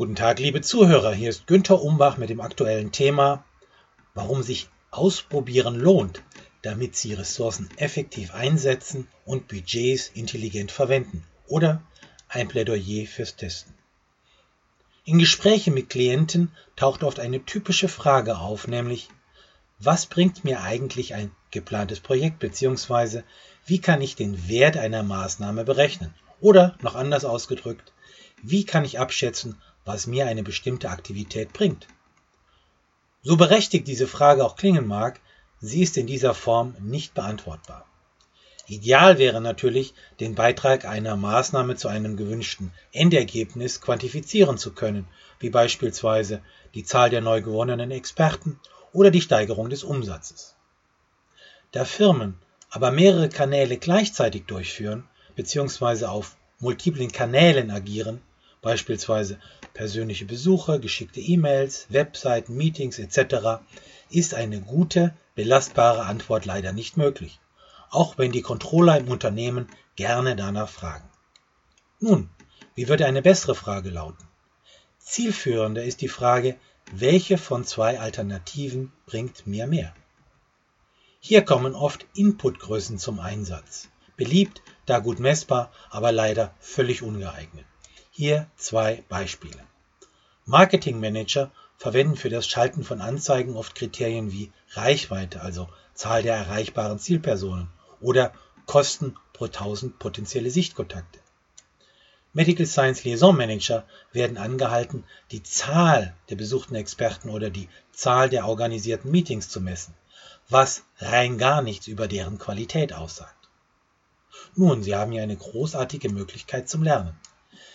Guten Tag, liebe Zuhörer. Hier ist Günther Umbach mit dem aktuellen Thema, warum sich Ausprobieren lohnt, damit Sie Ressourcen effektiv einsetzen und Budgets intelligent verwenden. Oder ein Plädoyer fürs Testen. In Gesprächen mit Klienten taucht oft eine typische Frage auf, nämlich, was bringt mir eigentlich ein geplantes Projekt bzw. wie kann ich den Wert einer Maßnahme berechnen? Oder noch anders ausgedrückt, wie kann ich abschätzen, was mir eine bestimmte Aktivität bringt? So berechtigt diese Frage auch klingen mag, sie ist in dieser Form nicht beantwortbar. Ideal wäre natürlich, den Beitrag einer Maßnahme zu einem gewünschten Endergebnis quantifizieren zu können, wie beispielsweise die Zahl der neu gewonnenen Experten oder die Steigerung des Umsatzes. Da Firmen aber mehrere Kanäle gleichzeitig durchführen bzw. auf multiplen Kanälen agieren, beispielsweise persönliche Besuche, geschickte E-Mails, Webseiten, Meetings etc., ist eine gute, belastbare Antwort leider nicht möglich, auch wenn die Controller im Unternehmen gerne danach fragen. Nun, wie würde eine bessere Frage lauten? Zielführender ist die Frage, welche von zwei Alternativen bringt mir mehr? Hier kommen oft Inputgrößen zum Einsatz. Beliebt, da gut messbar, aber leider völlig ungeeignet. Hier zwei Beispiele. Marketingmanager verwenden für das Schalten von Anzeigen oft Kriterien wie Reichweite, also Zahl der erreichbaren Zielpersonen oder Kosten pro 1000 potenzielle Sichtkontakte. Medical Science Liaison Manager werden angehalten, die Zahl der besuchten Experten oder die Zahl der organisierten Meetings zu messen, was rein gar nichts über deren Qualität aussagt. Nun, Sie haben hier eine großartige Möglichkeit zum Lernen.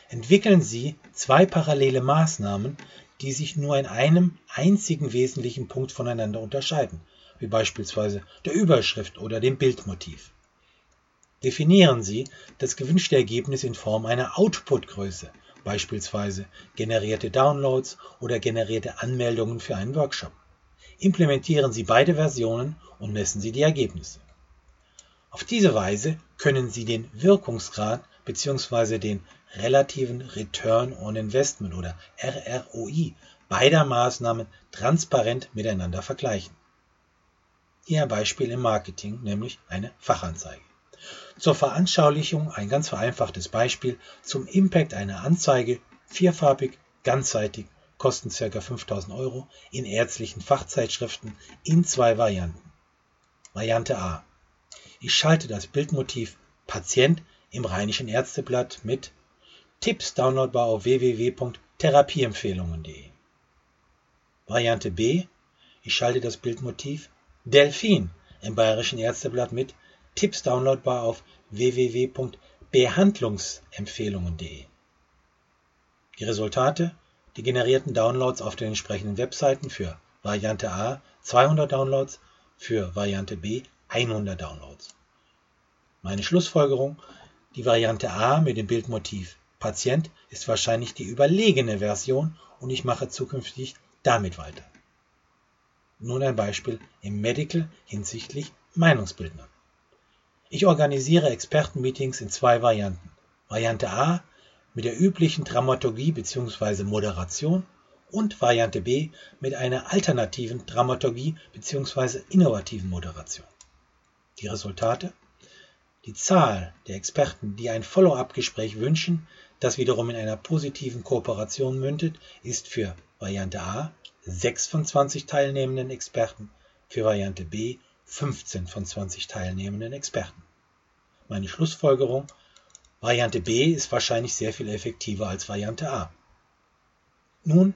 Entwickeln Sie zwei parallele Maßnahmen, die sich nur in einem einzigen wesentlichen Punkt voneinander unterscheiden, wie beispielsweise der Überschrift oder dem Bildmotiv. Definieren Sie das gewünschte Ergebnis in Form einer Output-Größe, beispielsweise generierte Downloads oder generierte Anmeldungen für einen Workshop. Implementieren Sie beide Versionen und messen Sie die Ergebnisse. Auf diese Weise können Sie den Wirkungsgrad bzw. den relativen Return on Investment oder RROI beider Maßnahmen transparent miteinander vergleichen. Ein Beispiel im Marketing, nämlich eine Fachanzeige. Zur Veranschaulichung ein ganz vereinfachtes Beispiel zum Impact einer Anzeige, vierfarbig, ganzseitig, kosten ca. 5000 Euro in ärztlichen Fachzeitschriften in zwei Varianten. Variante A. Ich schalte das Bildmotiv Patient im Rheinischen Ärzteblatt mit Tipps downloadbar auf www.therapieempfehlungen.de. Variante B. Ich schalte das Bildmotiv Delfin im Bayerischen Ärzteblatt mit Tipps downloadbar auf www.behandlungsempfehlungen.de. Die Resultate, die generierten Downloads auf den entsprechenden Webseiten für Variante A 200 Downloads, für Variante B 100 Downloads. Meine Schlussfolgerung, die Variante A mit dem Bildmotiv Patient ist wahrscheinlich die überlegene Version und ich mache zukünftig damit weiter. Nun ein Beispiel im Medical hinsichtlich Meinungsbildner. Ich organisiere Expertenmeetings in zwei Varianten. Variante A mit der üblichen Dramaturgie bzw. Moderation und Variante B mit einer alternativen Dramaturgie bzw. innovativen Moderation. Die Resultate? Die Zahl der Experten, die ein Follow-up-Gespräch wünschen, das wiederum in einer positiven Kooperation mündet, ist für Variante A 6 von 20 teilnehmenden Experten, für Variante B 15 von 20 teilnehmenden Experten. Meine Schlussfolgerung, Variante B ist wahrscheinlich sehr viel effektiver als Variante A. Nun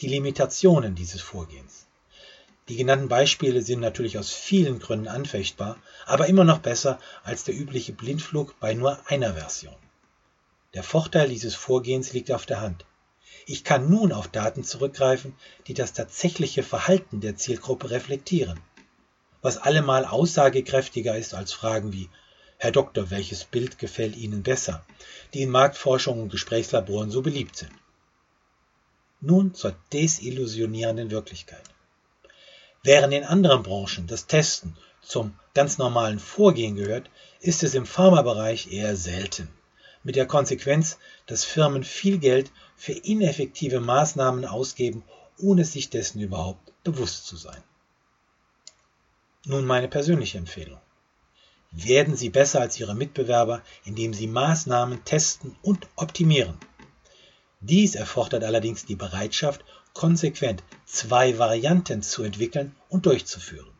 die Limitationen dieses Vorgehens. Die genannten Beispiele sind natürlich aus vielen Gründen anfechtbar, aber immer noch besser als der übliche Blindflug bei nur einer Version. Der Vorteil dieses Vorgehens liegt auf der Hand. Ich kann nun auf Daten zurückgreifen, die das tatsächliche Verhalten der Zielgruppe reflektieren was allemal aussagekräftiger ist als Fragen wie Herr Doktor, welches Bild gefällt Ihnen besser, die in Marktforschung und Gesprächslaboren so beliebt sind. Nun zur desillusionierenden Wirklichkeit. Während in anderen Branchen das Testen zum ganz normalen Vorgehen gehört, ist es im Pharmabereich eher selten. Mit der Konsequenz, dass Firmen viel Geld für ineffektive Maßnahmen ausgeben, ohne sich dessen überhaupt bewusst zu sein. Nun meine persönliche Empfehlung. Werden Sie besser als Ihre Mitbewerber, indem Sie Maßnahmen testen und optimieren. Dies erfordert allerdings die Bereitschaft, konsequent zwei Varianten zu entwickeln und durchzuführen.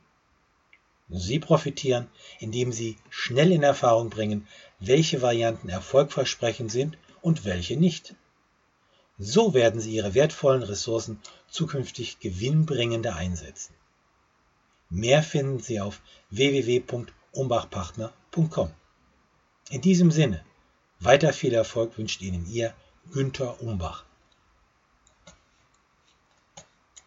Sie profitieren, indem Sie schnell in Erfahrung bringen, welche Varianten erfolgversprechend sind und welche nicht. So werden Sie Ihre wertvollen Ressourcen zukünftig gewinnbringender einsetzen. Mehr finden Sie auf www.umbachpartner.com. In diesem Sinne, weiter viel Erfolg wünscht Ihnen Ihr Günther Umbach.